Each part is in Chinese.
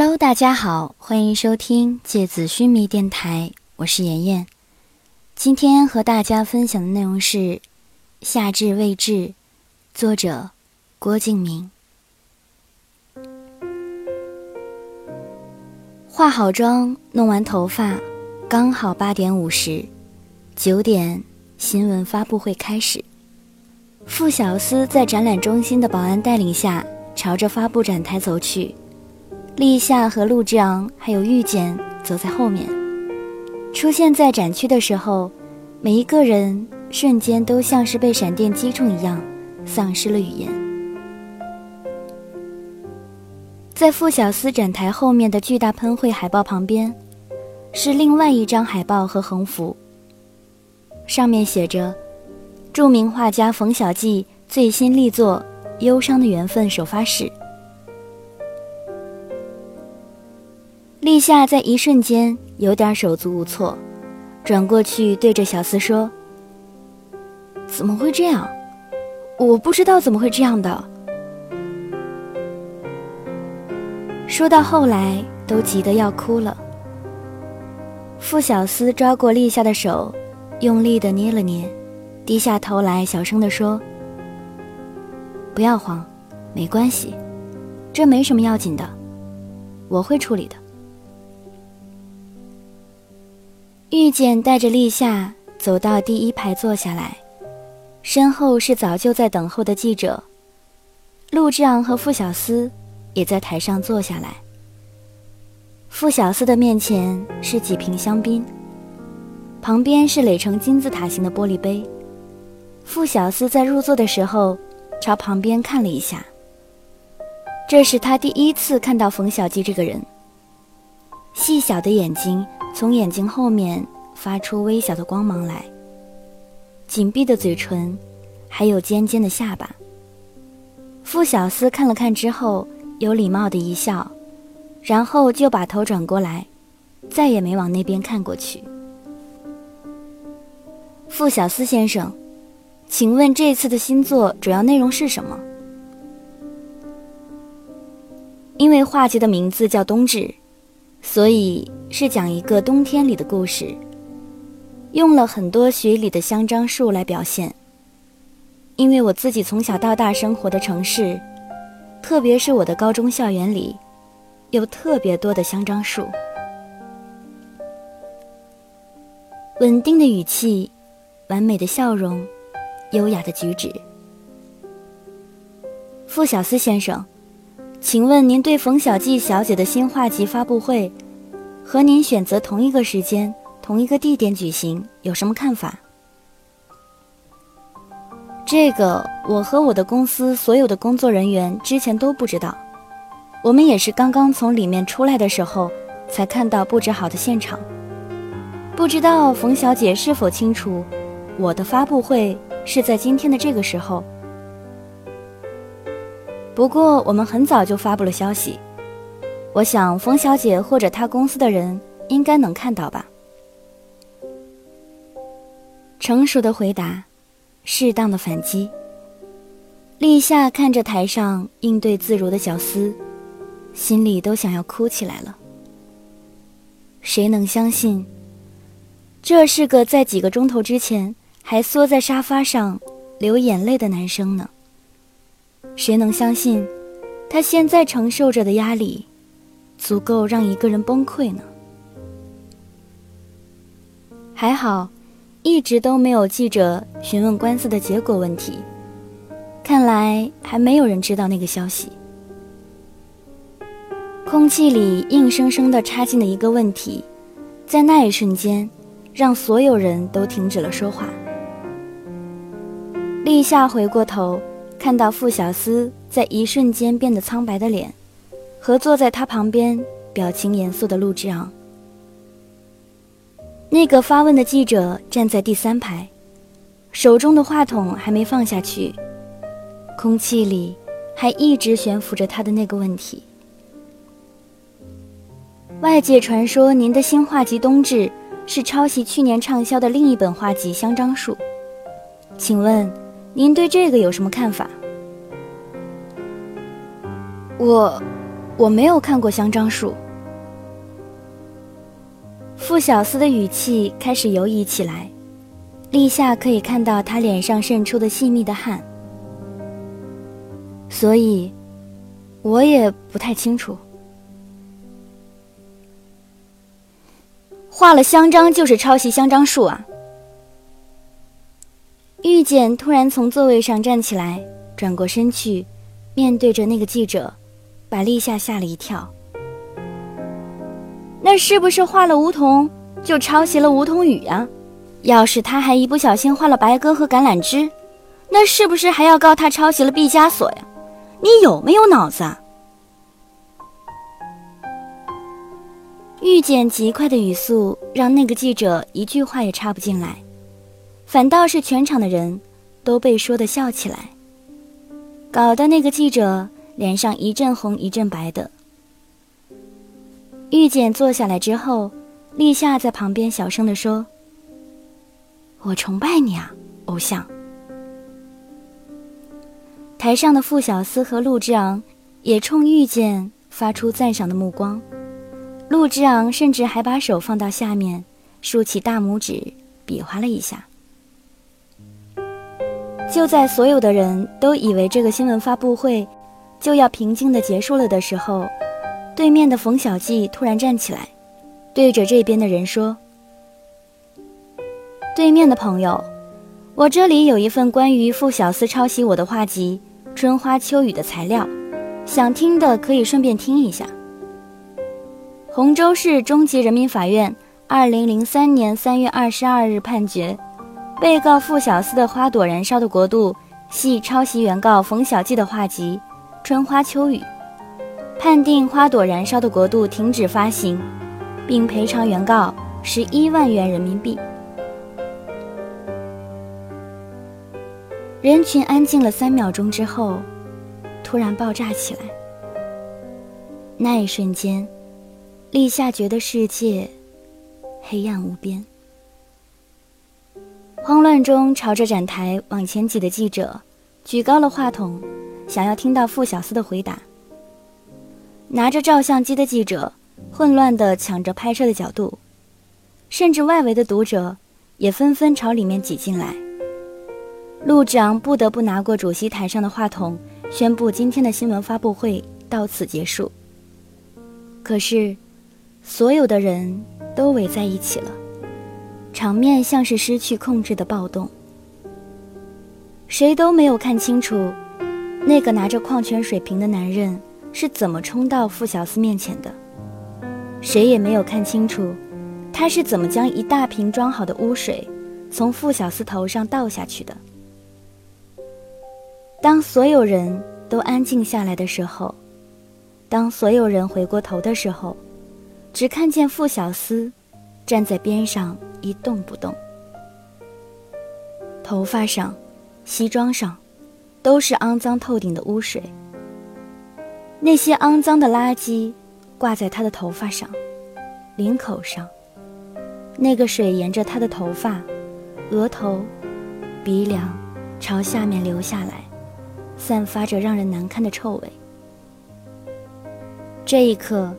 Hello，大家好，欢迎收听芥子须弥电台，我是妍妍。今天和大家分享的内容是《夏至未至》，作者郭敬明。化好妆，弄完头发，刚好八点五十，九点新闻发布会开始。傅小司在展览中心的保安带领下，朝着发布展台走去。立夏和陆之昂还有遇见走在后面，出现在展区的时候，每一个人瞬间都像是被闪电击中一样，丧失了语言。在傅小司展台后面的巨大喷绘海报旁边，是另外一张海报和横幅，上面写着“著名画家冯小骥最新力作《忧伤的缘分》首发式”。立夏在一瞬间有点手足无措，转过去对着小司说：“怎么会这样？我不知道怎么会这样的。”说到后来都急得要哭了。傅小司抓过立夏的手，用力的捏了捏，低下头来小声的说：“不要慌，没关系，这没什么要紧的，我会处理的。”遇见带着立夏走到第一排坐下来，身后是早就在等候的记者。陆之昂和傅小司也在台上坐下来。傅小司的面前是几瓶香槟，旁边是垒成金字塔形的玻璃杯。傅小司在入座的时候，朝旁边看了一下。这是他第一次看到冯小骥这个人。细小的眼睛。从眼睛后面发出微小的光芒来，紧闭的嘴唇，还有尖尖的下巴。傅小司看了看之后，有礼貌的一笑，然后就把头转过来，再也没往那边看过去。傅小司先生，请问这次的新作主要内容是什么？因为画集的名字叫冬至。所以是讲一个冬天里的故事，用了很多雪里的香樟树来表现。因为我自己从小到大生活的城市，特别是我的高中校园里，有特别多的香樟树。稳定的语气，完美的笑容，优雅的举止。傅小司先生。请问您对冯小骥小姐的新画集发布会，和您选择同一个时间、同一个地点举行有什么看法？这个我和我的公司所有的工作人员之前都不知道，我们也是刚刚从里面出来的时候才看到布置好的现场。不知道冯小姐是否清楚，我的发布会是在今天的这个时候。不过我们很早就发布了消息，我想冯小姐或者她公司的人应该能看到吧。成熟的回答，适当的反击。立夏看着台上应对自如的小司，心里都想要哭起来了。谁能相信，这是个在几个钟头之前还缩在沙发上流眼泪的男生呢？谁能相信，他现在承受着的压力，足够让一个人崩溃呢？还好，一直都没有记者询问官司的结果问题，看来还没有人知道那个消息。空气里硬生生的插进了一个问题，在那一瞬间，让所有人都停止了说话。立夏回过头。看到傅小司在一瞬间变得苍白的脸，和坐在他旁边表情严肃的陆之昂。那个发问的记者站在第三排，手中的话筒还没放下去，空气里还一直悬浮着他的那个问题。外界传说您的新画集《冬至》是抄袭去年畅销的另一本画集《香樟树》，请问？您对这个有什么看法？我，我没有看过香樟树。傅小司的语气开始犹疑起来，立夏可以看到他脸上渗出的细密的汗，所以，我也不太清楚。画了香樟就是抄袭香樟树啊！玉简突然从座位上站起来，转过身去，面对着那个记者，把立夏吓了一跳。那是不是画了梧桐就抄袭了梧桐雨啊？要是他还一不小心画了白鸽和橄榄枝，那是不是还要告他抄袭了毕加索呀？你有没有脑子？啊？遇见极快的语速，让那个记者一句话也插不进来，反倒是全场的人都被说的笑起来，搞得那个记者脸上一阵红一阵白的。玉简坐下来之后，立夏在旁边小声地说：“我崇拜你啊，偶像。”台上的傅小司和陆之昂也冲玉简发出赞赏的目光。陆之昂甚至还把手放到下面，竖起大拇指，比划了一下。就在所有的人都以为这个新闻发布会就要平静的结束了的时候，对面的冯小季突然站起来，对着这边的人说：“对面的朋友，我这里有一份关于傅小司抄袭我的画集《春花秋雨》的材料，想听的可以顺便听一下。”洪州市中级人民法院二零零三年三月二十二日判决，被告傅小司的《花朵燃烧的国度》系抄袭原告冯小季的画集《春花秋雨》，判定《花朵燃烧的国度》停止发行，并赔偿原告十一万元人民币。人群安静了三秒钟之后，突然爆炸起来。那一瞬间。立夏觉得世界黑暗无边，慌乱中朝着展台往前挤的记者举高了话筒，想要听到傅小司的回答。拿着照相机的记者混乱地抢着拍摄的角度，甚至外围的读者也纷纷朝里面挤进来。陆长不得不拿过主席台上的话筒，宣布今天的新闻发布会到此结束。可是。所有的人都围在一起了，场面像是失去控制的暴动。谁都没有看清楚，那个拿着矿泉水瓶的男人是怎么冲到傅小司面前的。谁也没有看清楚，他是怎么将一大瓶装好的污水从傅小司头上倒下去的。当所有人都安静下来的时候，当所有人回过头的时候。只看见傅小司站在边上一动不动，头发上、西装上都是肮脏透顶的污水。那些肮脏的垃圾挂在他的头发上、领口上，那个水沿着他的头发、额头、鼻梁朝下面流下来，散发着让人难堪的臭味。这一刻。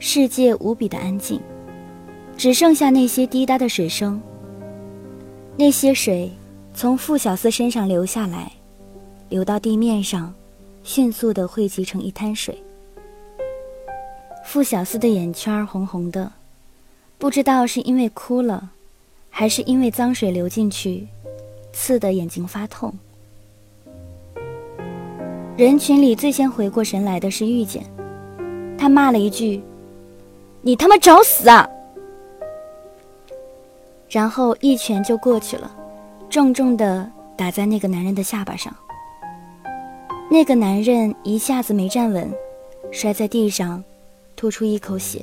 世界无比的安静，只剩下那些滴答的水声。那些水从傅小司身上流下来，流到地面上，迅速地汇集成一滩水。傅小司的眼圈红红的，不知道是因为哭了，还是因为脏水流进去，刺得眼睛发痛。人群里最先回过神来的是玉简，他骂了一句。你他妈找死啊！然后一拳就过去了，重重的打在那个男人的下巴上。那个男人一下子没站稳，摔在地上，吐出一口血。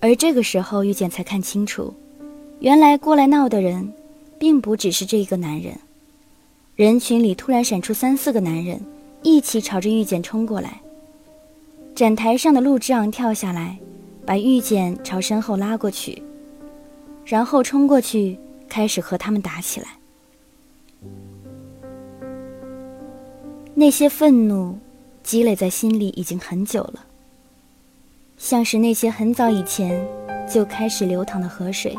而这个时候，玉简才看清楚，原来过来闹的人，并不只是这个男人。人群里突然闪出三四个男人，一起朝着玉简冲过来。展台上的陆之昂跳下来，把玉简朝身后拉过去，然后冲过去开始和他们打起来。那些愤怒、积累在心里已经很久了，像是那些很早以前就开始流淌的河水。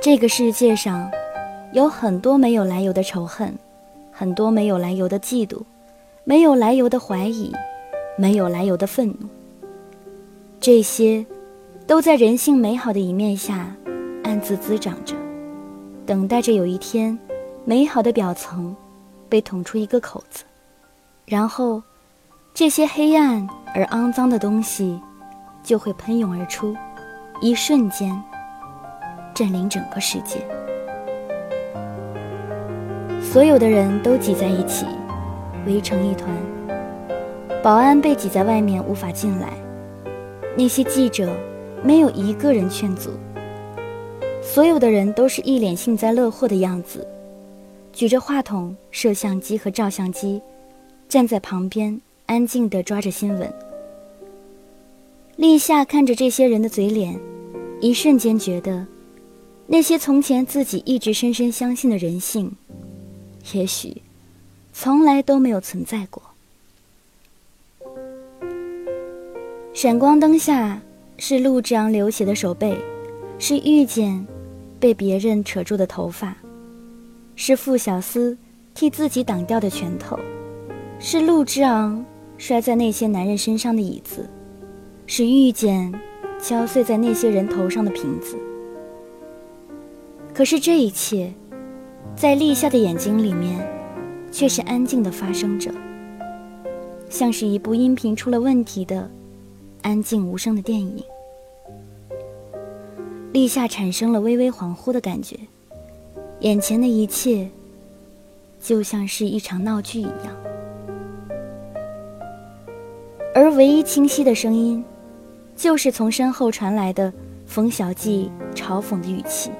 这个世界上有很多没有来由的仇恨，很多没有来由的嫉妒，没有来由的怀疑，没有来由的愤怒。这些都在人性美好的一面下暗自滋长着，等待着有一天，美好的表层。被捅出一个口子，然后，这些黑暗而肮脏的东西就会喷涌而出，一瞬间占领整个世界。所有的人都挤在一起，围成一团。保安被挤在外面，无法进来。那些记者没有一个人劝阻。所有的人都是一脸幸灾乐祸的样子。举着话筒、摄像机和照相机，站在旁边安静地抓着新闻。立夏看着这些人的嘴脸，一瞬间觉得，那些从前自己一直深深相信的人性，也许从来都没有存在过。闪光灯下是陆之昂流血的手背，是遇见被别人扯住的头发。是傅小司替自己挡掉的拳头，是陆之昂摔在那些男人身上的椅子，是遇见敲碎在那些人头上的瓶子。可是这一切，在立夏的眼睛里面，却是安静的发生着，像是一部音频出了问题的安静无声的电影。立夏产生了微微恍惚的感觉。眼前的一切，就像是一场闹剧一样，而唯一清晰的声音，就是从身后传来的冯小季嘲讽的语气。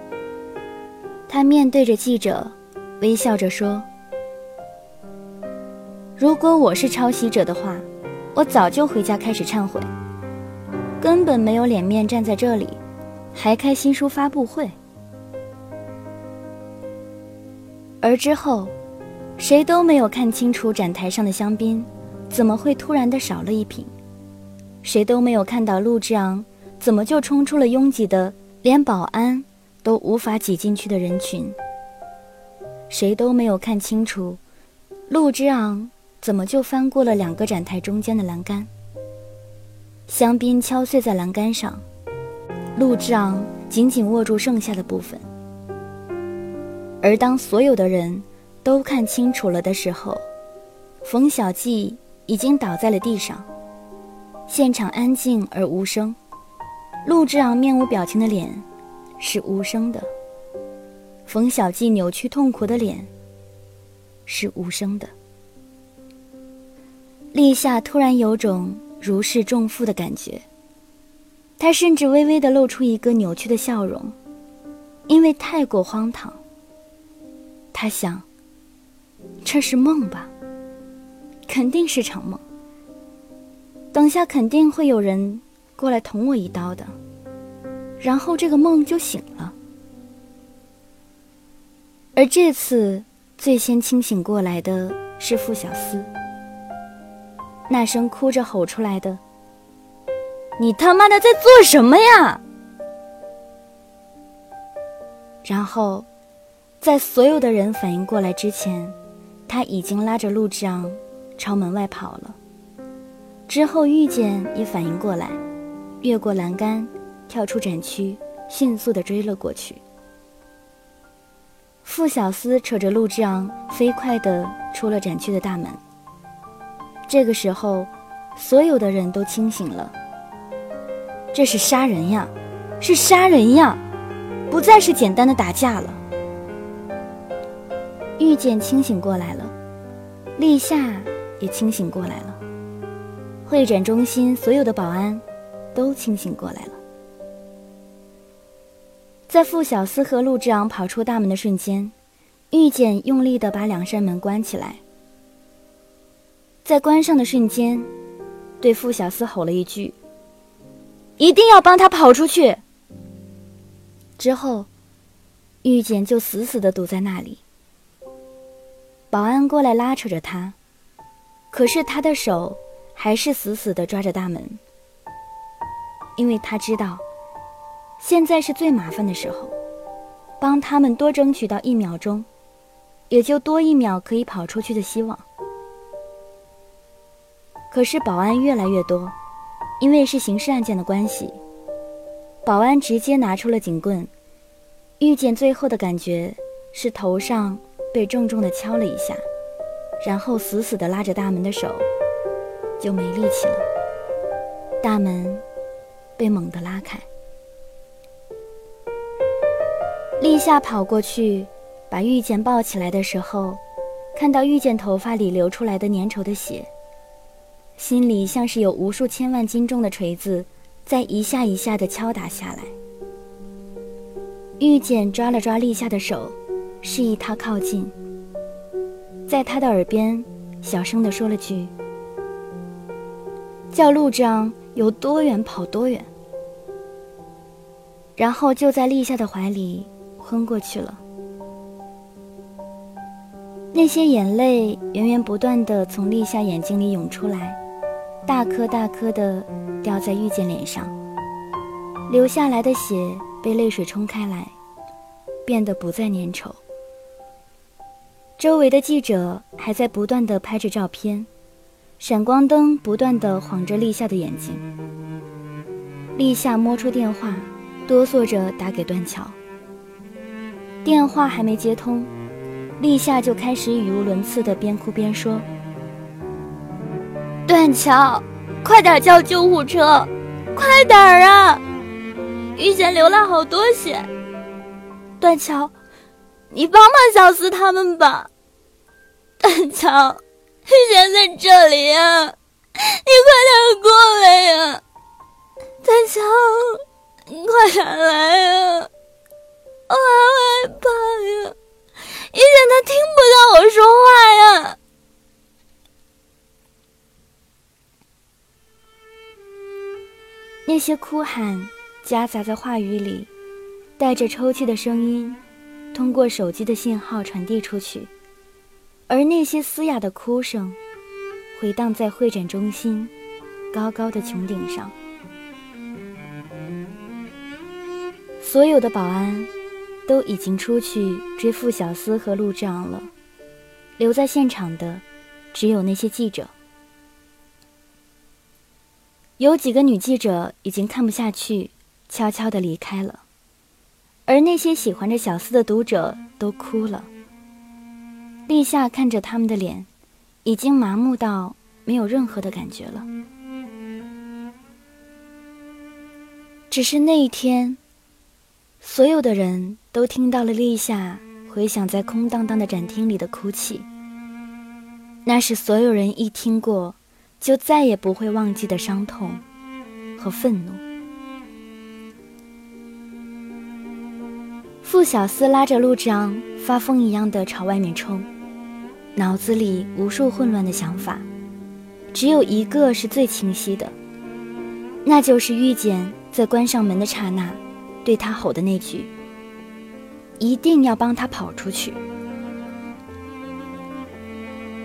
他面对着记者，微笑着说：“如果我是抄袭者的话，我早就回家开始忏悔，根本没有脸面站在这里，还开新书发布会。”而之后，谁都没有看清楚展台上的香槟怎么会突然的少了一瓶，谁都没有看到陆之昂怎么就冲出了拥挤的连保安都无法挤进去的人群，谁都没有看清楚陆之昂怎么就翻过了两个展台中间的栏杆，香槟敲碎在栏杆上，陆之昂紧紧握住剩下的部分。而当所有的人都看清楚了的时候，冯小季已经倒在了地上。现场安静而无声，陆之昂面无表情的脸是无声的，冯小季扭曲痛苦的脸是无声的。立夏突然有种如释重负的感觉，他甚至微微的露出一个扭曲的笑容，因为太过荒唐。他想，这是梦吧？肯定是场梦。等下肯定会有人过来捅我一刀的，然后这个梦就醒了。而这次最先清醒过来的是傅小司，那声哭着吼出来的：“你他妈的在做什么呀？”然后。在所有的人反应过来之前，他已经拉着陆之昂朝门外跑了。之后，遇见也反应过来，越过栏杆，跳出展区，迅速的追了过去。傅小司扯着陆之昂，飞快地出了展区的大门。这个时候，所有的人都清醒了。这是杀人呀，是杀人呀，不再是简单的打架了。遇见清醒过来了，立夏也清醒过来了。会展中心所有的保安都清醒过来了。在傅小司和陆之昂跑出大门的瞬间，遇见用力的把两扇门关起来。在关上的瞬间，对傅小司吼了一句：“一定要帮他跑出去。”之后，遇见就死死的堵在那里。保安过来拉扯着他，可是他的手还是死死地抓着大门，因为他知道，现在是最麻烦的时候，帮他们多争取到一秒钟，也就多一秒可以跑出去的希望。可是保安越来越多，因为是刑事案件的关系，保安直接拿出了警棍。遇见最后的感觉是头上被重重的敲了一下，然后死死的拉着大门的手就没力气了。大门被猛地拉开，立夏跑过去把遇见抱起来的时候，看到遇见头发里流出来的粘稠的血。心里像是有无数千万斤重的锤子，在一下一下的敲打下来。玉简抓了抓立夏的手，示意他靠近，在他的耳边小声的说了句：“叫陆章有多远跑多远。”然后就在立夏的怀里昏过去了。那些眼泪源源不断的从立夏眼睛里涌出来。大颗大颗的掉在遇见脸上，流下来的血被泪水冲开来，变得不再粘稠。周围的记者还在不断的拍着照片，闪光灯不断的晃着立夏的眼睛。立夏摸出电话，哆嗦着打给段桥。电话还没接通，立夏就开始语无伦次的边哭边说。段桥，快点叫救护车！快点儿啊！遇见流了好多血。段桥，你帮帮小思他们吧。段桥，遇见在这里呀，你快点过来呀！段桥，你快点来呀！我好害怕呀！遇见他听不到我说话呀。那些哭喊夹杂在话语里，带着抽泣的声音，通过手机的信号传递出去，而那些嘶哑的哭声，回荡在会展中心高高的穹顶上。所有的保安都已经出去追付小司和陆志昂了，留在现场的只有那些记者。有几个女记者已经看不下去，悄悄地离开了，而那些喜欢着小司的读者都哭了。立夏看着他们的脸，已经麻木到没有任何的感觉了。只是那一天，所有的人都听到了立夏回响在空荡荡的展厅里的哭泣，那是所有人一听过。就再也不会忘记的伤痛和愤怒。傅小司拉着陆之昂，发疯一样的朝外面冲，脑子里无数混乱的想法，只有一个是最清晰的，那就是遇见在关上门的刹那，对他吼的那句：“一定要帮他跑出去。”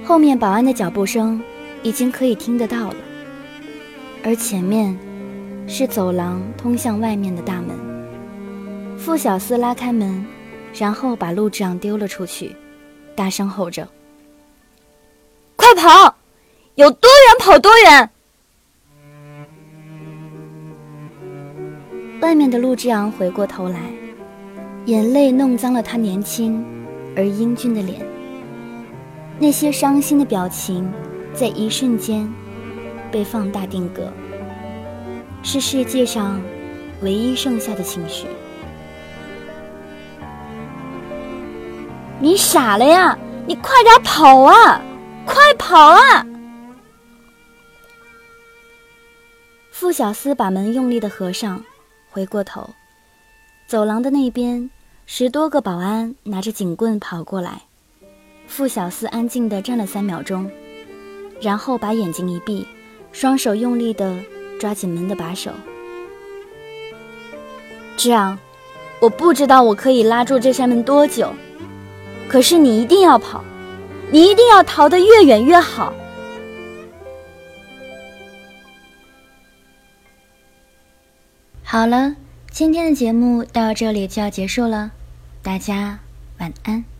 后面保安的脚步声。已经可以听得到了，而前面是走廊通向外面的大门。傅小司拉开门，然后把陆志昂丢了出去，大声吼着：“快跑！有多远跑多远！”外面的陆之昂回过头来，眼泪弄脏了他年轻而英俊的脸，那些伤心的表情。在一瞬间，被放大定格，是世界上唯一剩下的情绪。你傻了呀！你快点跑啊！快跑啊！傅小司把门用力的合上，回过头，走廊的那边，十多个保安拿着警棍跑过来。傅小司安静的站了三秒钟。然后把眼睛一闭，双手用力的抓紧门的把手。这样，我不知道我可以拉住这扇门多久，可是你一定要跑，你一定要逃得越远越好。好了今天的节目到这里就要结束了大家晚安。